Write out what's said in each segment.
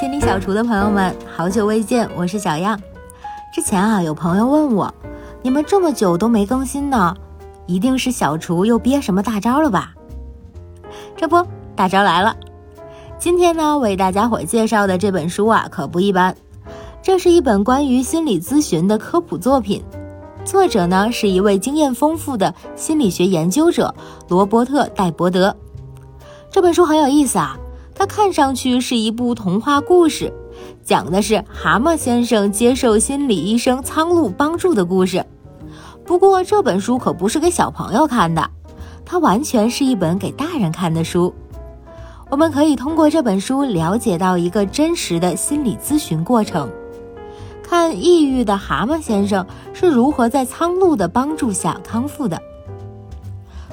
心理小厨的朋友们，好久未见，我是小样。之前啊，有朋友问我，你们这么久都没更新呢，一定是小厨又憋什么大招了吧？这不，大招来了！今天呢，为大家伙介绍的这本书啊，可不一般。这是一本关于心理咨询的科普作品，作者呢是一位经验丰富的心理学研究者罗伯特·戴伯德。这本书很有意思啊。它看上去是一部童话故事，讲的是蛤蟆先生接受心理医生苍鹭帮助的故事。不过这本书可不是给小朋友看的，它完全是一本给大人看的书。我们可以通过这本书了解到一个真实的心理咨询过程，看抑郁的蛤蟆先生是如何在苍鹭的帮助下康复的。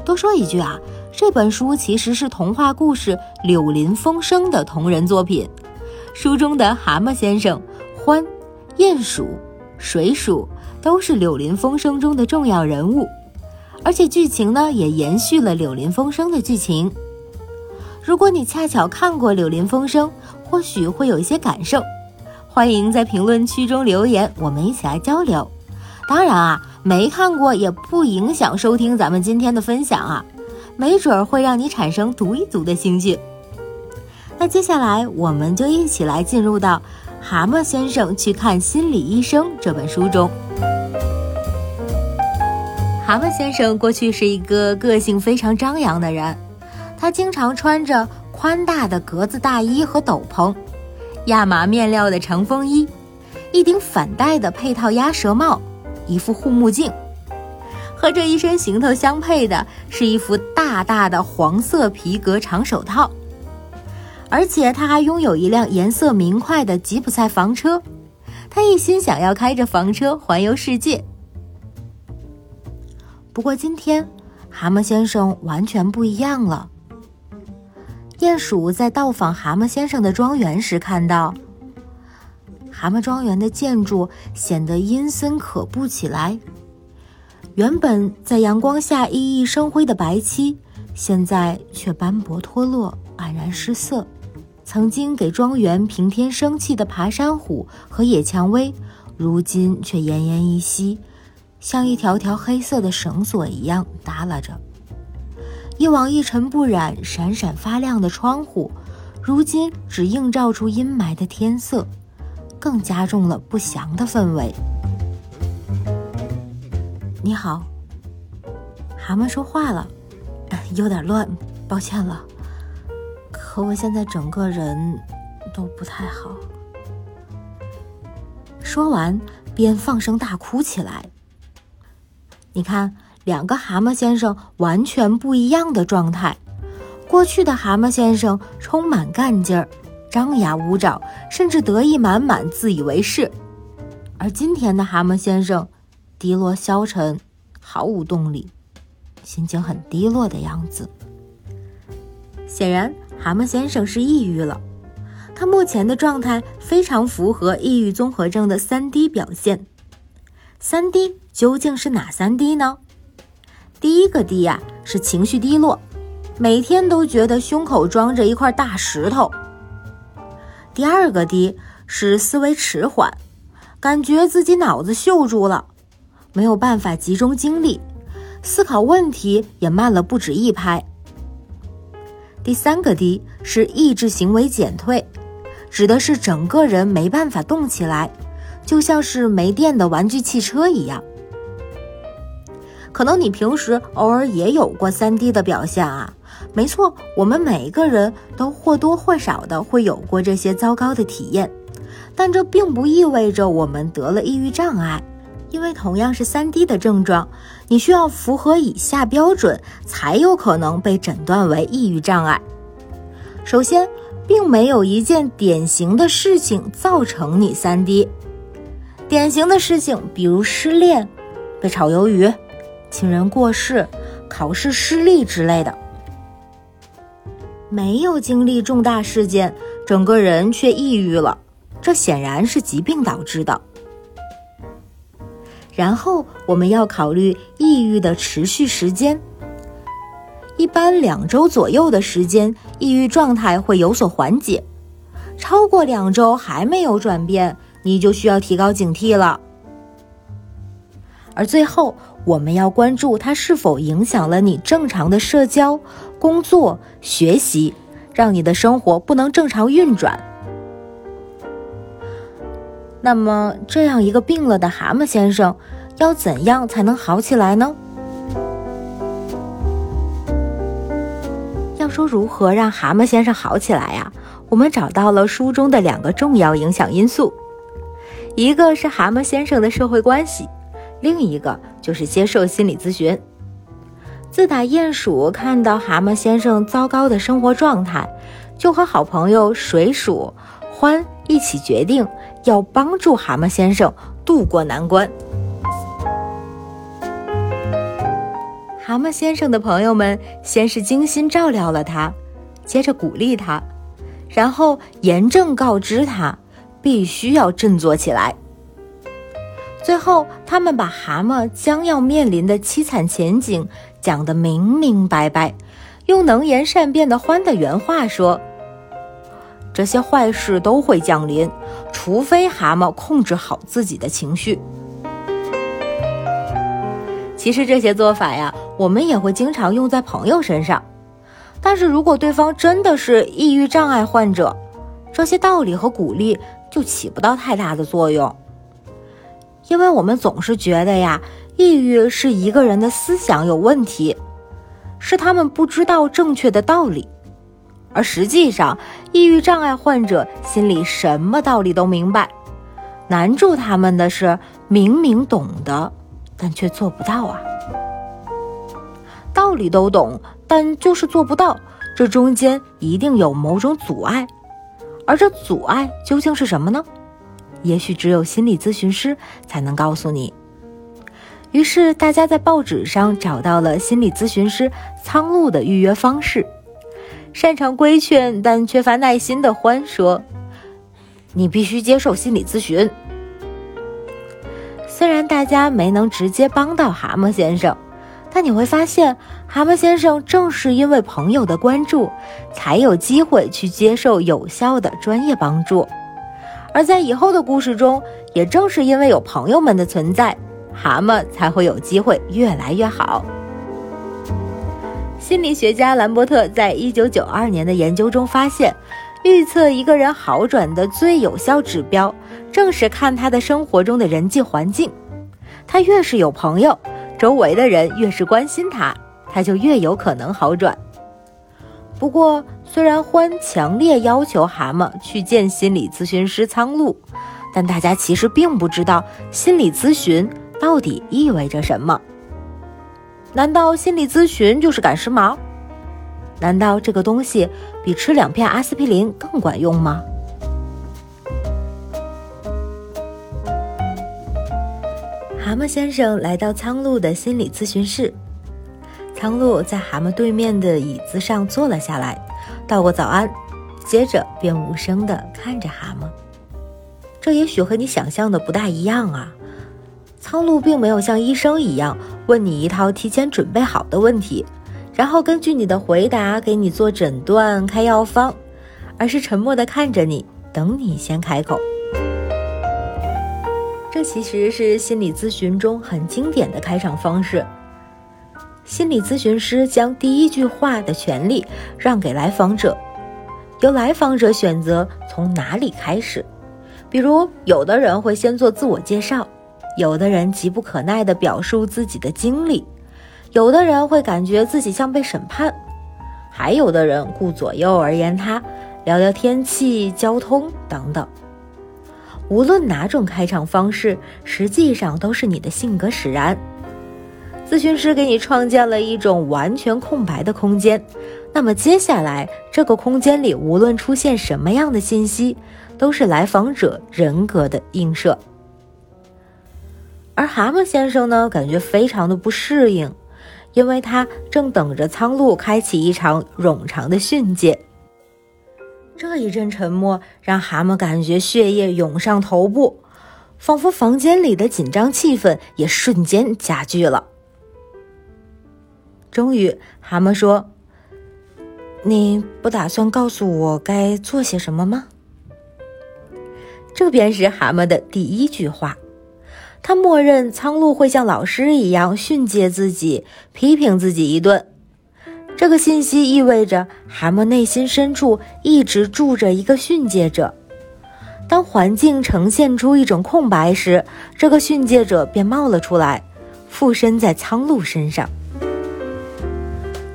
多说一句啊。这本书其实是童话故事《柳林风声》的同人作品。书中的蛤蟆先生、獾、鼹鼠、水鼠都是《柳林风声》中的重要人物，而且剧情呢也延续了《柳林风声》的剧情。如果你恰巧看过《柳林风声》，或许会有一些感受。欢迎在评论区中留言，我们一起来交流。当然啊，没看过也不影响收听咱们今天的分享啊。没准会让你产生读一读的兴趣。那接下来，我们就一起来进入到《蛤蟆先生去看心理医生》这本书中。蛤蟆先生过去是一个个性非常张扬的人，他经常穿着宽大的格子大衣和斗篷，亚麻面料的长风衣，一顶反戴的配套鸭舌帽，一副护目镜。和这一身行头相配的是一副大大的黄色皮革长手套，而且他还拥有一辆颜色明快的吉普赛房车，他一心想要开着房车环游世界。不过今天，蛤蟆先生完全不一样了。鼹鼠在到访蛤蟆先生的庄园时，看到蛤蟆庄园的建筑显得阴森可怖起来。原本在阳光下熠熠生辉的白漆，现在却斑驳脱落、黯然失色。曾经给庄园平添生气的爬山虎和野蔷薇，如今却奄奄一息，像一条条黑色的绳索一样耷拉着。一往一尘不染、闪闪发亮的窗户，如今只映照出阴霾的天色，更加重了不祥的氛围。你好，蛤蟆说话了，有点乱，抱歉了。可我现在整个人都不太好。说完，便放声大哭起来。你看，两个蛤蟆先生完全不一样的状态。过去的蛤蟆先生充满干劲儿，张牙舞爪，甚至得意满满，自以为是；而今天的蛤蟆先生。低落消沉，毫无动力，心情很低落的样子。显然，蛤蟆先生是抑郁了。他目前的状态非常符合抑郁综合症的三低表现。三低究竟是哪三低呢？第一个低呀，是情绪低落，每天都觉得胸口装着一块大石头。第二个低是思维迟缓，感觉自己脑子锈住了。没有办法集中精力，思考问题也慢了不止一拍。第三个低是意志行为减退，指的是整个人没办法动起来，就像是没电的玩具汽车一样。可能你平时偶尔也有过三低的表现啊？没错，我们每一个人都或多或少的会有过这些糟糕的体验，但这并不意味着我们得了抑郁障碍。因为同样是三低的症状，你需要符合以下标准，才有可能被诊断为抑郁障碍。首先，并没有一件典型的事情造成你三低。典型的事情，比如失恋、被炒鱿鱼、亲人过世、考试失利之类的。没有经历重大事件，整个人却抑郁了，这显然是疾病导致的。然后我们要考虑抑郁的持续时间，一般两周左右的时间，抑郁状态会有所缓解。超过两周还没有转变，你就需要提高警惕了。而最后，我们要关注它是否影响了你正常的社交、工作、学习，让你的生活不能正常运转。那么，这样一个病了的蛤蟆先生，要怎样才能好起来呢？要说如何让蛤蟆先生好起来呀？我们找到了书中的两个重要影响因素，一个是蛤蟆先生的社会关系，另一个就是接受心理咨询。自打鼹鼠看到蛤蟆先生糟糕的生活状态，就和好朋友水鼠獾一起决定。要帮助蛤蟆先生渡过难关。蛤蟆先生的朋友们先是精心照料了他，接着鼓励他，然后严正告知他必须要振作起来。最后，他们把蛤蟆将要面临的凄惨前景讲得明明白白，用能言善辩的欢的原话说。这些坏事都会降临，除非蛤蟆控制好自己的情绪。其实这些做法呀，我们也会经常用在朋友身上。但是如果对方真的是抑郁障碍患者，这些道理和鼓励就起不到太大的作用。因为我们总是觉得呀，抑郁是一个人的思想有问题，是他们不知道正确的道理。而实际上，抑郁障碍患者心里什么道理都明白，难住他们的是明明懂得，但却做不到啊。道理都懂，但就是做不到，这中间一定有某种阻碍。而这阻碍究竟是什么呢？也许只有心理咨询师才能告诉你。于是，大家在报纸上找到了心理咨询师苍鹭的预约方式。擅长规劝但缺乏耐心的欢说：“你必须接受心理咨询。”虽然大家没能直接帮到蛤蟆先生，但你会发现，蛤蟆先生正是因为朋友的关注，才有机会去接受有效的专业帮助。而在以后的故事中，也正是因为有朋友们的存在，蛤蟆才会有机会越来越好。心理学家兰伯特在一九九二年的研究中发现，预测一个人好转的最有效指标，正是看他的生活中的人际环境。他越是有朋友，周围的人越是关心他，他就越有可能好转。不过，虽然欢强烈要求蛤蟆去见心理咨询师苍鹭，但大家其实并不知道心理咨询到底意味着什么。难道心理咨询就是赶时髦？难道这个东西比吃两片阿司匹林更管用吗？蛤蟆先生来到苍鹭的心理咨询室，苍鹭在蛤蟆对面的椅子上坐了下来，道过早安，接着便无声地看着蛤蟆。这也许和你想象的不大一样啊。苍鹭并没有像医生一样问你一套提前准备好的问题，然后根据你的回答给你做诊断、开药方，而是沉默地看着你，等你先开口。这其实是心理咨询中很经典的开场方式。心理咨询师将第一句话的权利让给来访者，由来访者选择从哪里开始。比如，有的人会先做自我介绍。有的人急不可耐地表述自己的经历，有的人会感觉自己像被审判，还有的人顾左右而言他，聊聊天气、交通等等。无论哪种开场方式，实际上都是你的性格使然。咨询师给你创建了一种完全空白的空间，那么接下来这个空间里无论出现什么样的信息，都是来访者人格的映射。而蛤蟆先生呢，感觉非常的不适应，因为他正等着苍鹭开启一场冗长的训诫。这一阵沉默让蛤蟆感觉血液涌上头部，仿佛房间里的紧张气氛也瞬间加剧了。终于，蛤蟆说：“你不打算告诉我该做些什么吗？”这便是蛤蟆的第一句话。他默认苍鹭会像老师一样训诫自己、批评自己一顿。这个信息意味着蛤蟆内心深处一直住着一个训诫者。当环境呈现出一种空白时，这个训诫者便冒了出来，附身在苍鹭身上。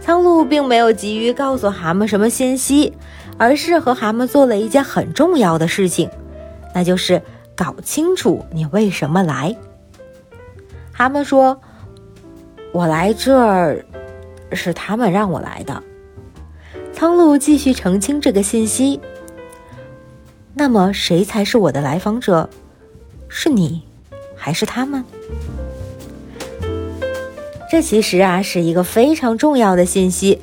苍鹭并没有急于告诉蛤蟆什么信息，而是和蛤蟆做了一件很重要的事情，那就是搞清楚你为什么来。蛤蟆说：“我来这儿，是他们让我来的。”苍鹭继续澄清这个信息。那么，谁才是我的来访者？是你，还是他们？这其实啊是一个非常重要的信息，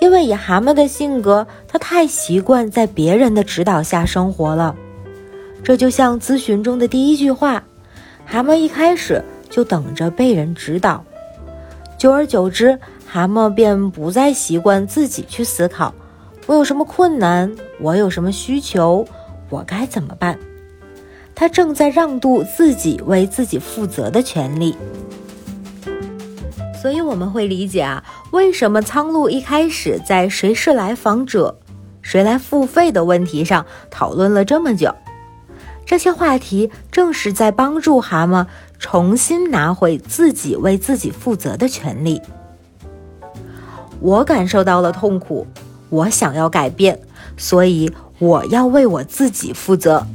因为以蛤蟆的性格，他太习惯在别人的指导下生活了。这就像咨询中的第一句话，蛤蟆一开始就等着被人指导，久而久之，蛤蟆便不再习惯自己去思考：我有什么困难？我有什么需求？我该怎么办？他正在让渡自己为自己负责的权利，所以我们会理解啊，为什么苍鹭一开始在谁是来访者、谁来付费的问题上讨论了这么久。这些话题正是在帮助蛤蟆重新拿回自己为自己负责的权利。我感受到了痛苦，我想要改变，所以。我要为我自己负责。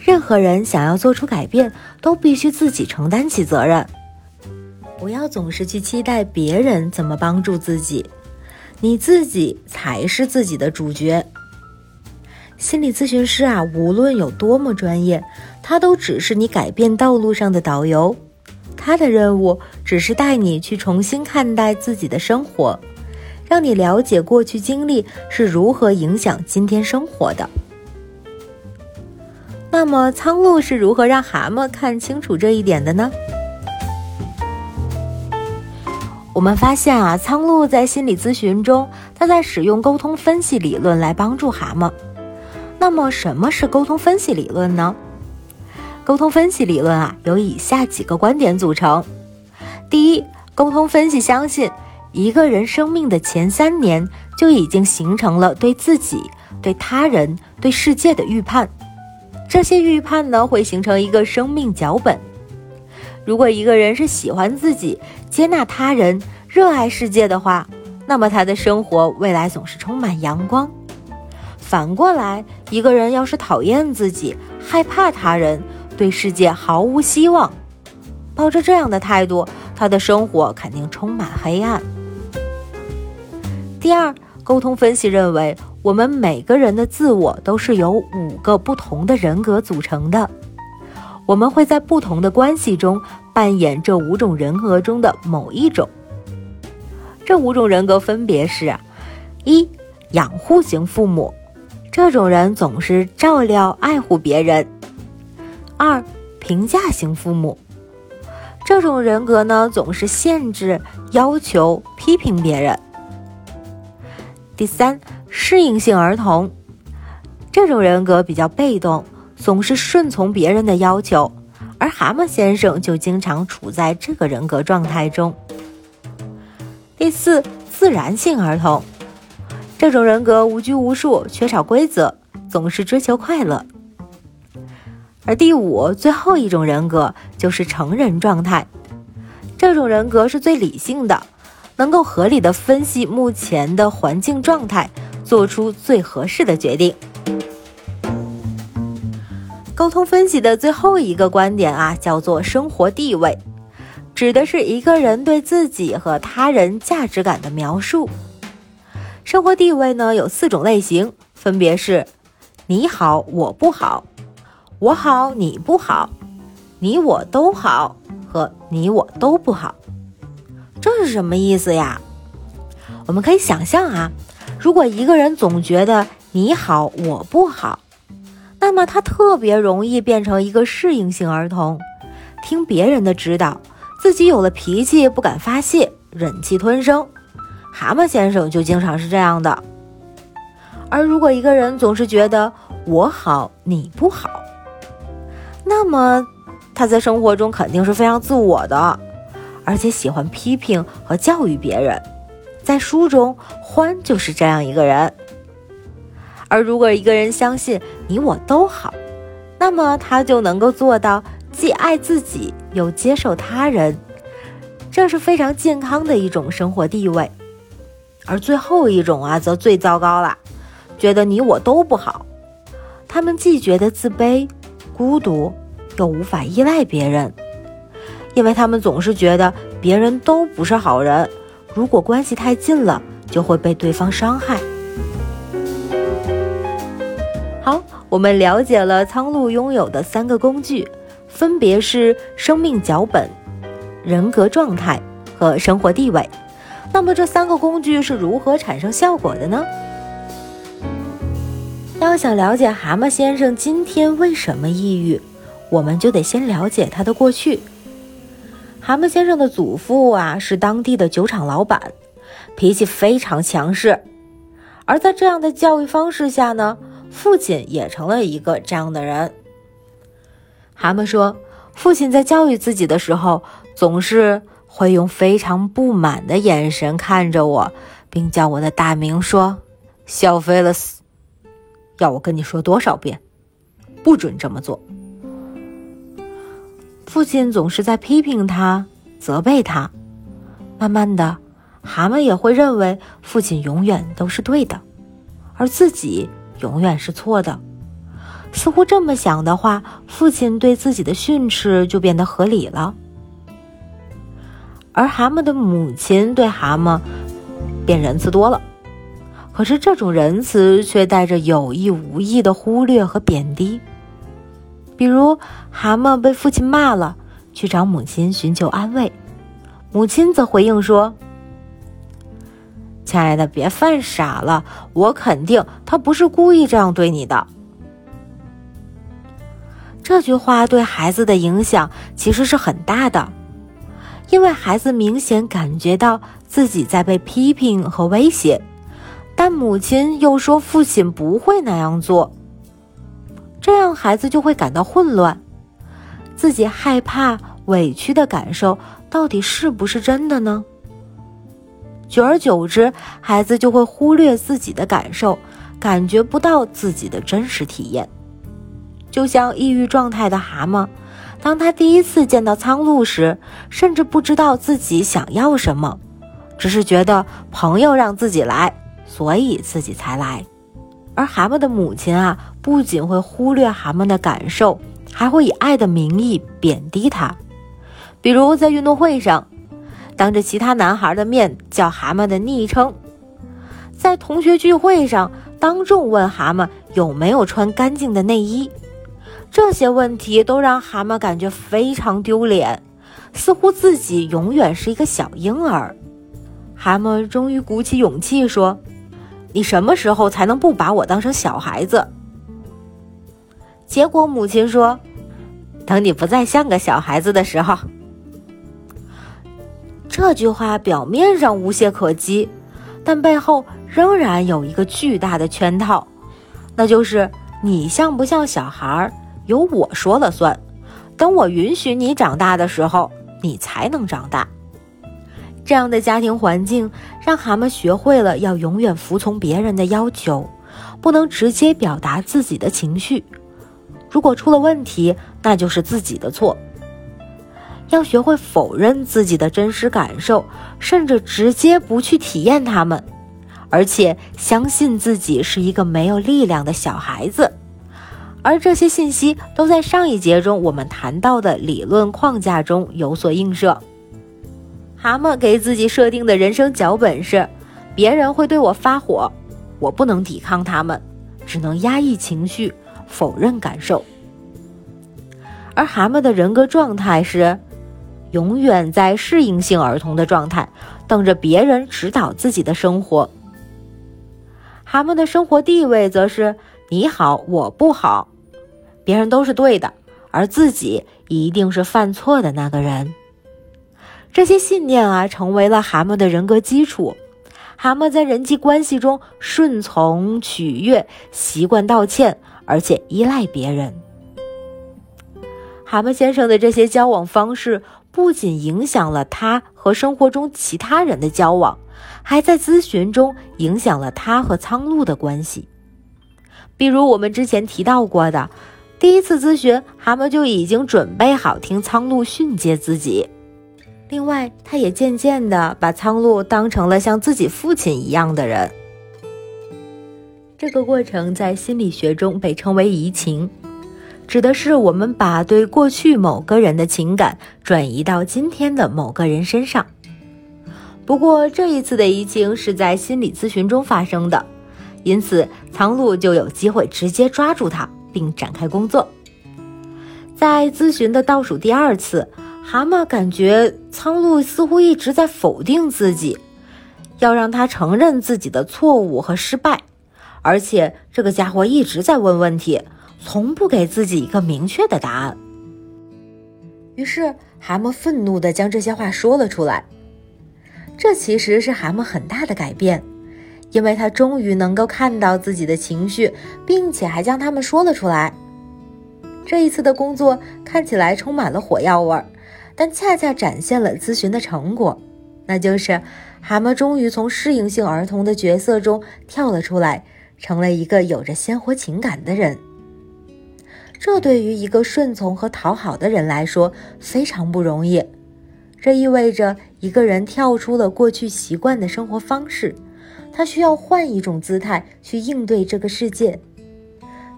任何人想要做出改变，都必须自己承担起责任。不要总是去期待别人怎么帮助自己，你自己才是自己的主角。心理咨询师啊，无论有多么专业，他都只是你改变道路上的导游。他的任务只是带你去重新看待自己的生活。让你了解过去经历是如何影响今天生活的。那么，苍鹭是如何让蛤蟆看清楚这一点的呢？我们发现啊，苍鹭在心理咨询中，他在使用沟通分析理论来帮助蛤蟆。那么，什么是沟通分析理论呢？沟通分析理论啊，由以下几个观点组成。第一，沟通分析相信。一个人生命的前三年就已经形成了对自己、对他人、对世界的预判，这些预判呢会形成一个生命脚本。如果一个人是喜欢自己、接纳他人、热爱世界的话，那么他的生活未来总是充满阳光。反过来，一个人要是讨厌自己、害怕他人、对世界毫无希望，抱着这样的态度，他的生活肯定充满黑暗。第二，沟通分析认为，我们每个人的自我都是由五个不同的人格组成的。我们会在不同的关系中扮演这五种人格中的某一种。这五种人格分别是：一、养护型父母，这种人总是照料爱护别人；二、评价型父母，这种人格呢总是限制、要求、批评别人。第三，适应性儿童，这种人格比较被动，总是顺从别人的要求，而蛤蟆先生就经常处在这个人格状态中。第四，自然性儿童，这种人格无拘无束，缺少规则，总是追求快乐。而第五，最后一种人格就是成人状态，这种人格是最理性的。能够合理的分析目前的环境状态，做出最合适的决定。沟通分析的最后一个观点啊，叫做生活地位，指的是一个人对自己和他人价值感的描述。生活地位呢有四种类型，分别是：你好，我不好；我好，你不好；你我都好和你我都不好。这是什么意思呀？我们可以想象啊，如果一个人总觉得你好我不好，那么他特别容易变成一个适应性儿童，听别人的指导，自己有了脾气不敢发泄，忍气吞声。蛤蟆先生就经常是这样的。而如果一个人总是觉得我好你不好，那么他在生活中肯定是非常自我的，而且喜欢批评和教育别人。在书中，欢就是这样一个人。而如果一个人相信你我都好，那么他就能够做到既爱自己又接受他人，这是非常健康的一种生活地位。而最后一种啊，则最糟糕了，觉得你我都不好。他们既觉得自卑、孤独，又无法依赖别人，因为他们总是觉得别人都不是好人。如果关系太近了，就会被对方伤害。好，我们了解了苍鹭拥有的三个工具，分别是生命脚本、人格状态和生活地位。那么这三个工具是如何产生效果的呢？要想了解蛤蟆先生今天为什么抑郁，我们就得先了解他的过去。蛤蟆先生的祖父啊是当地的酒厂老板，脾气非常强势。而在这样的教育方式下呢，父亲也成了一个这样的人。蛤蟆说，父亲在教育自己的时候，总是会用非常不满的眼神看着我，并叫我的大名，说：“小菲勒斯，要我跟你说多少遍，不准这么做。”父亲总是在批评他、责备他。慢慢的，蛤蟆也会认为父亲永远都是对的，而自己永远是错的。似乎这么想的话，父亲对自己的训斥就变得合理了。而蛤蟆的母亲对蛤蟆便仁慈多了，可是这种仁慈却带着有意无意的忽略和贬低。比如，蛤蟆被父亲骂了，去找母亲寻求安慰，母亲则回应说：“亲爱的，别犯傻了，我肯定他不是故意这样对你的。”这句话对孩子的影响其实是很大的，因为孩子明显感觉到自己在被批评和威胁，但母亲又说父亲不会那样做。这样，孩子就会感到混乱，自己害怕、委屈的感受到底是不是真的呢？久而久之，孩子就会忽略自己的感受，感觉不到自己的真实体验。就像抑郁状态的蛤蟆，当他第一次见到苍鹭时，甚至不知道自己想要什么，只是觉得朋友让自己来，所以自己才来。而蛤蟆的母亲啊，不仅会忽略蛤蟆的感受，还会以爱的名义贬低他。比如在运动会上，当着其他男孩的面叫蛤蟆的昵称；在同学聚会上，当众问蛤蟆有没有穿干净的内衣。这些问题都让蛤蟆感觉非常丢脸，似乎自己永远是一个小婴儿。蛤蟆终于鼓起勇气说。你什么时候才能不把我当成小孩子？结果母亲说：“等你不再像个小孩子的时候。”这句话表面上无懈可击，但背后仍然有一个巨大的圈套，那就是你像不像小孩儿，由我说了算。等我允许你长大的时候，你才能长大。这样的家庭环境让蛤蟆学会了要永远服从别人的要求，不能直接表达自己的情绪。如果出了问题，那就是自己的错。要学会否认自己的真实感受，甚至直接不去体验它们，而且相信自己是一个没有力量的小孩子。而这些信息都在上一节中我们谈到的理论框架中有所映射。蛤蟆给自己设定的人生脚本是：别人会对我发火，我不能抵抗他们，只能压抑情绪，否认感受。而蛤蟆的人格状态是永远在适应性儿童的状态，等着别人指导自己的生活。蛤蟆的生活地位则是你好我不好，别人都是对的，而自己一定是犯错的那个人。这些信念啊，成为了蛤蟆的人格基础。蛤蟆在人际关系中顺从、取悦、习惯道歉，而且依赖别人。蛤蟆先生的这些交往方式不仅影响了他和生活中其他人的交往，还在咨询中影响了他和苍鹭的关系。比如我们之前提到过的，第一次咨询，蛤蟆就已经准备好听苍鹭训诫自己。另外，他也渐渐地把苍鹭当成了像自己父亲一样的人。这个过程在心理学中被称为移情，指的是我们把对过去某个人的情感转移到今天的某个人身上。不过，这一次的移情是在心理咨询中发生的，因此苍鹭就有机会直接抓住他并展开工作。在咨询的倒数第二次。蛤蟆感觉苍鹭似乎一直在否定自己，要让他承认自己的错误和失败，而且这个家伙一直在问问题，从不给自己一个明确的答案。于是蛤蟆愤怒地将这些话说了出来。这其实是蛤蟆很大的改变，因为他终于能够看到自己的情绪，并且还将他们说了出来。这一次的工作看起来充满了火药味儿。但恰恰展现了咨询的成果，那就是蛤蟆终于从适应性儿童的角色中跳了出来，成了一个有着鲜活情感的人。这对于一个顺从和讨好的人来说非常不容易。这意味着一个人跳出了过去习惯的生活方式，他需要换一种姿态去应对这个世界。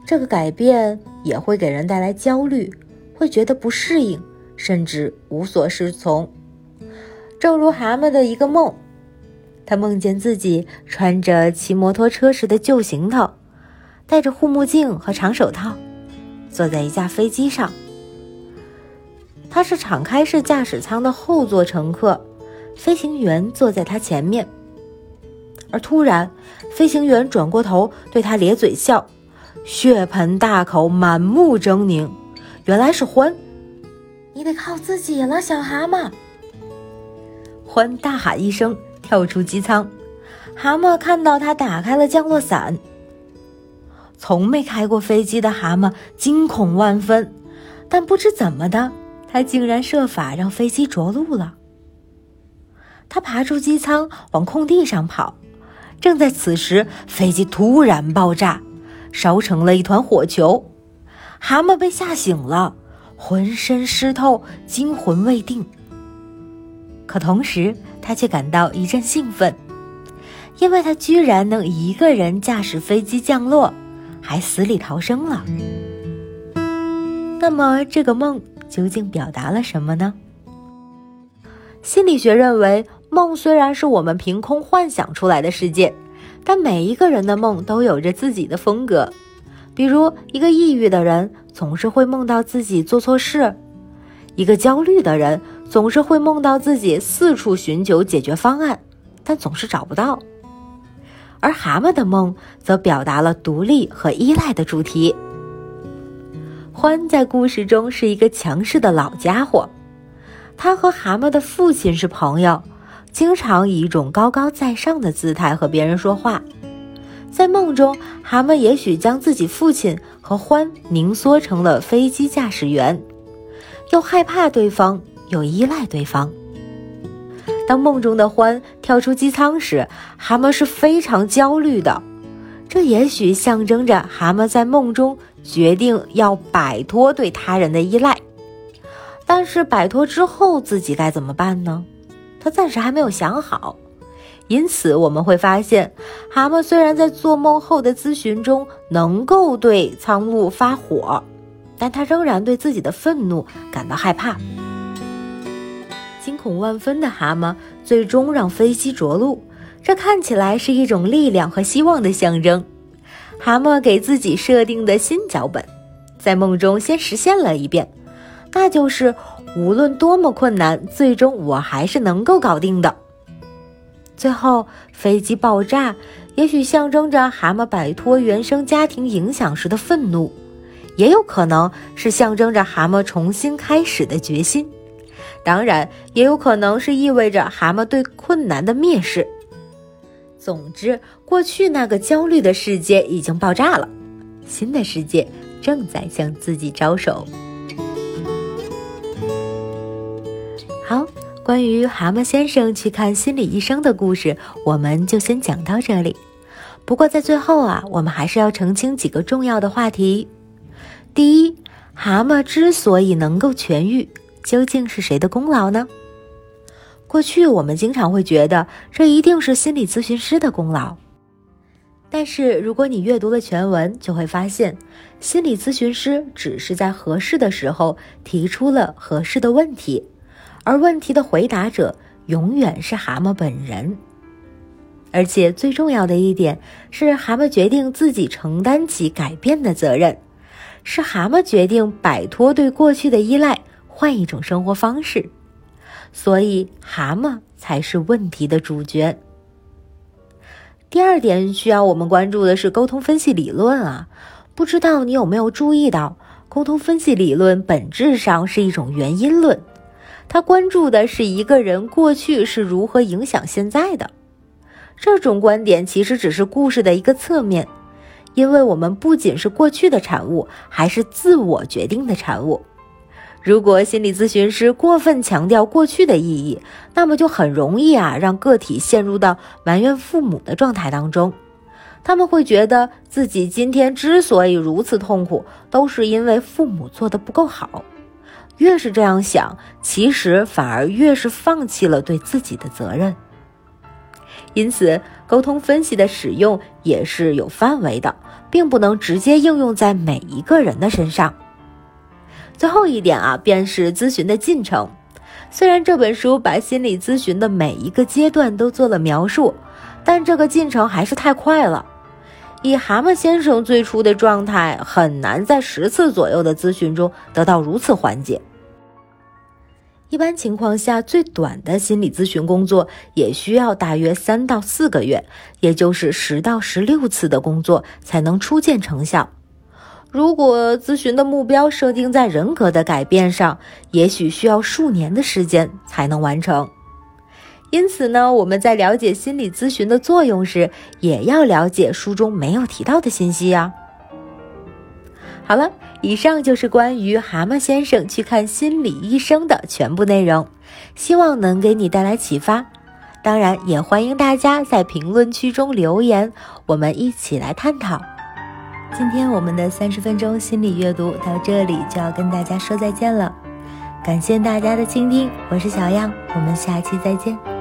这个改变也会给人带来焦虑，会觉得不适应。甚至无所适从，正如蛤蟆的一个梦，他梦见自己穿着骑摩托车时的旧行头，戴着护目镜和长手套，坐在一架飞机上。他是敞开式驾驶舱的后座乘客，飞行员坐在他前面。而突然，飞行员转过头对他咧嘴笑，血盆大口，满目狰狞，原来是欢。你得靠自己了，小蛤蟆！欢大喊一声，跳出机舱。蛤蟆看到他打开了降落伞。从没开过飞机的蛤蟆惊恐万分，但不知怎么的，他竟然设法让飞机着陆了。他爬出机舱，往空地上跑。正在此时，飞机突然爆炸，烧成了一团火球。蛤蟆被吓醒了。浑身湿透，惊魂未定。可同时，他却感到一阵兴奋，因为他居然能一个人驾驶飞机降落，还死里逃生了。那么，这个梦究竟表达了什么呢？心理学认为，梦虽然是我们凭空幻想出来的世界，但每一个人的梦都有着自己的风格。比如，一个抑郁的人总是会梦到自己做错事；一个焦虑的人总是会梦到自己四处寻求解决方案，但总是找不到。而蛤蟆的梦则表达了独立和依赖的主题。欢在故事中是一个强势的老家伙，他和蛤蟆的父亲是朋友，经常以一种高高在上的姿态和别人说话。在梦中，蛤蟆也许将自己父亲和欢凝缩成了飞机驾驶员，又害怕对方，又依赖对方。当梦中的欢跳出机舱时，蛤蟆是非常焦虑的，这也许象征着蛤蟆在梦中决定要摆脱对他人的依赖。但是摆脱之后，自己该怎么办呢？他暂时还没有想好。因此，我们会发现，蛤蟆虽然在做梦后的咨询中能够对苍鹭发火，但他仍然对自己的愤怒感到害怕。惊恐万分的蛤蟆最终让飞机着陆，这看起来是一种力量和希望的象征。蛤蟆给自己设定的新脚本，在梦中先实现了一遍，那就是无论多么困难，最终我还是能够搞定的。最后，飞机爆炸，也许象征着蛤蟆摆脱原生家庭影响时的愤怒，也有可能是象征着蛤蟆重新开始的决心。当然，也有可能是意味着蛤蟆对困难的蔑视。总之，过去那个焦虑的世界已经爆炸了，新的世界正在向自己招手。关于蛤蟆先生去看心理医生的故事，我们就先讲到这里。不过在最后啊，我们还是要澄清几个重要的话题。第一，蛤蟆之所以能够痊愈，究竟是谁的功劳呢？过去我们经常会觉得这一定是心理咨询师的功劳，但是如果你阅读了全文，就会发现，心理咨询师只是在合适的时候提出了合适的问题，而问题的回答者永远是蛤蟆本人。而且最重要的一点是，蛤蟆决定自己承担起改变的责任，是蛤蟆决定摆脱对过去的依赖，换一种生活方式。所以，蛤蟆才是问题的主角。第二点需要我们关注的是沟通分析理论啊，不知道你有没有注意到，沟通分析理论本质上是一种原因论，他关注的是一个人过去是如何影响现在的。这种观点其实只是故事的一个侧面，因为我们不仅是过去的产物，还是自我决定的产物。如果心理咨询师过分强调过去的意义，那么就很容易啊让个体陷入到埋怨父母的状态当中。他们会觉得自己今天之所以如此痛苦，都是因为父母做的不够好。越是这样想，其实反而越是放弃了对自己的责任。因此，沟通分析的使用也是有范围的，并不能直接应用在每一个人的身上。最后一点啊，便是咨询的进程。虽然这本书把心理咨询的每一个阶段都做了描述，但这个进程还是太快了。以蛤蟆先生最初的状态，很难在十次左右的咨询中得到如此缓解。一般情况下，最短的心理咨询工作也需要大约三到四个月，也就是十到十六次的工作才能初见成效。如果咨询的目标设定在人格的改变上，也许需要数年的时间才能完成。因此呢，我们在了解心理咨询的作用时，也要了解书中没有提到的信息呀。好了，以上就是关于蛤蟆先生去看心理医生的全部内容，希望能给你带来启发。当然，也欢迎大家在评论区中留言，我们一起来探讨。今天我们的三十分钟心理阅读到这里就要跟大家说再见了，感谢大家的倾听，我是小样，我们下期再见。